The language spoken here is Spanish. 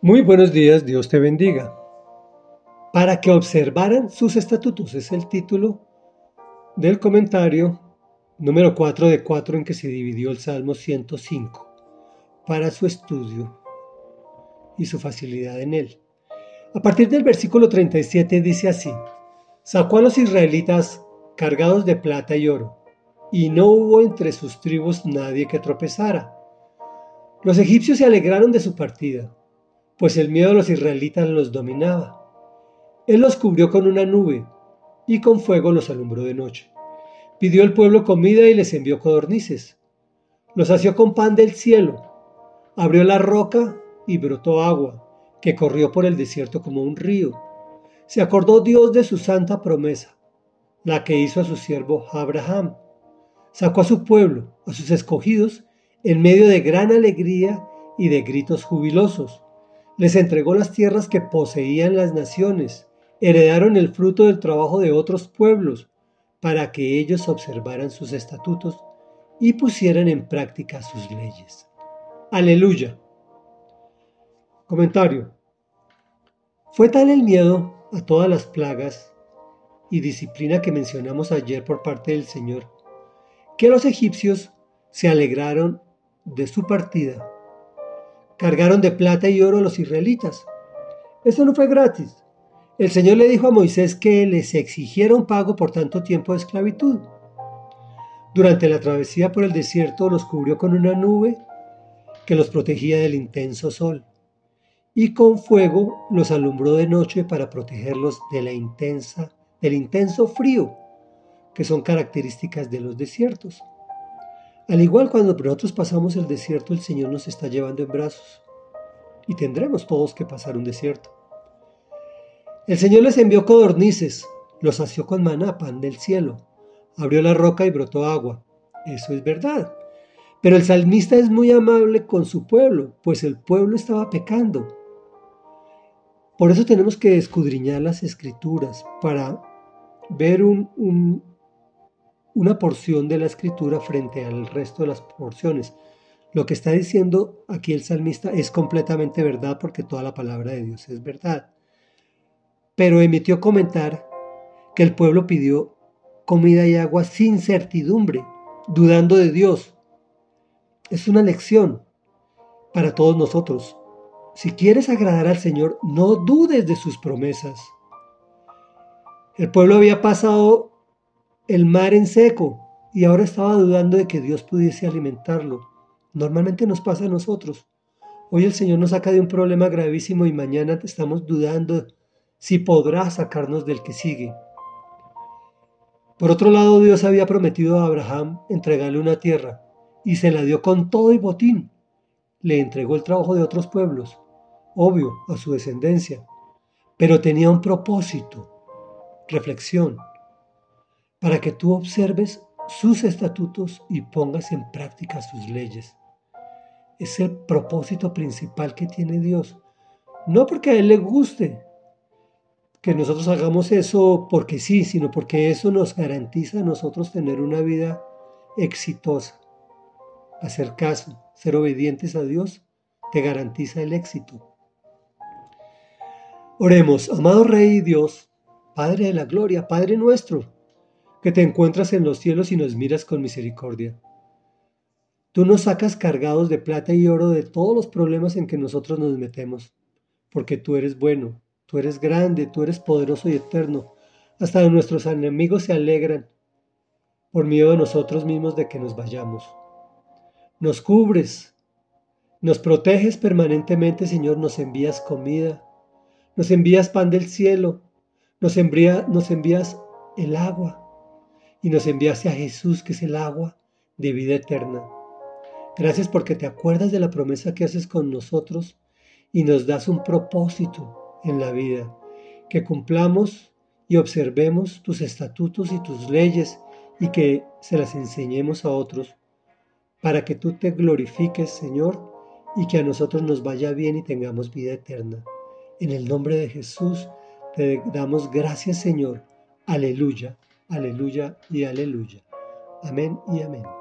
Muy buenos días, Dios te bendiga. Para que observaran sus estatutos es el título del comentario número 4 de 4 en que se dividió el Salmo 105 para su estudio y su facilidad en él. A partir del versículo 37 dice así, sacó a los israelitas cargados de plata y oro, y no hubo entre sus tribus nadie que tropezara. Los egipcios se alegraron de su partida pues el miedo de los israelitas los dominaba. Él los cubrió con una nube y con fuego los alumbró de noche. Pidió al pueblo comida y les envió codornices. Los asió con pan del cielo. Abrió la roca y brotó agua, que corrió por el desierto como un río. Se acordó Dios de su santa promesa, la que hizo a su siervo Abraham. Sacó a su pueblo, a sus escogidos, en medio de gran alegría y de gritos jubilosos les entregó las tierras que poseían las naciones, heredaron el fruto del trabajo de otros pueblos, para que ellos observaran sus estatutos y pusieran en práctica sus leyes. Aleluya. Comentario. Fue tal el miedo a todas las plagas y disciplina que mencionamos ayer por parte del Señor, que los egipcios se alegraron de su partida cargaron de plata y oro a los israelitas. Eso no fue gratis. El Señor le dijo a Moisés que les exigieron pago por tanto tiempo de esclavitud. Durante la travesía por el desierto los cubrió con una nube que los protegía del intenso sol y con fuego los alumbró de noche para protegerlos de la intensa, del intenso frío que son características de los desiertos. Al igual cuando nosotros pasamos el desierto, el Señor nos está llevando en brazos y tendremos todos que pasar un desierto. El Señor les envió codornices, los asió con maná, pan del cielo, abrió la roca y brotó agua. Eso es verdad. Pero el salmista es muy amable con su pueblo, pues el pueblo estaba pecando. Por eso tenemos que escudriñar las escrituras para ver un, un, una porción de la escritura frente al resto de las porciones. Lo que está diciendo aquí el salmista es completamente verdad porque toda la palabra de Dios es verdad. Pero emitió comentar que el pueblo pidió comida y agua sin certidumbre, dudando de Dios. Es una lección para todos nosotros. Si quieres agradar al Señor, no dudes de sus promesas. El pueblo había pasado el mar en seco y ahora estaba dudando de que Dios pudiese alimentarlo. Normalmente nos pasa a nosotros. Hoy el Señor nos saca de un problema gravísimo y mañana estamos dudando si podrá sacarnos del que sigue. Por otro lado, Dios había prometido a Abraham entregarle una tierra y se la dio con todo y botín. Le entregó el trabajo de otros pueblos, obvio, a su descendencia, pero tenía un propósito, reflexión para que tú observes sus estatutos y pongas en práctica sus leyes. Es el propósito principal que tiene Dios. No porque a Él le guste que nosotros hagamos eso porque sí, sino porque eso nos garantiza a nosotros tener una vida exitosa. Hacer caso, ser obedientes a Dios, te garantiza el éxito. Oremos, amado Rey Dios, Padre de la Gloria, Padre nuestro, que te encuentras en los cielos y nos miras con misericordia. Tú nos sacas cargados de plata y oro de todos los problemas en que nosotros nos metemos, porque tú eres bueno, tú eres grande, tú eres poderoso y eterno. Hasta nuestros enemigos se alegran por miedo de nosotros mismos de que nos vayamos. Nos cubres, nos proteges permanentemente, Señor, nos envías comida, nos envías pan del cielo, nos, nos envías el agua, y nos enviaste a Jesús, que es el agua de vida eterna. Gracias porque te acuerdas de la promesa que haces con nosotros y nos das un propósito en la vida, que cumplamos y observemos tus estatutos y tus leyes y que se las enseñemos a otros, para que tú te glorifiques, Señor, y que a nosotros nos vaya bien y tengamos vida eterna. En el nombre de Jesús te damos gracias, Señor. Aleluya. Aleluya y aleluya. Amén y amén.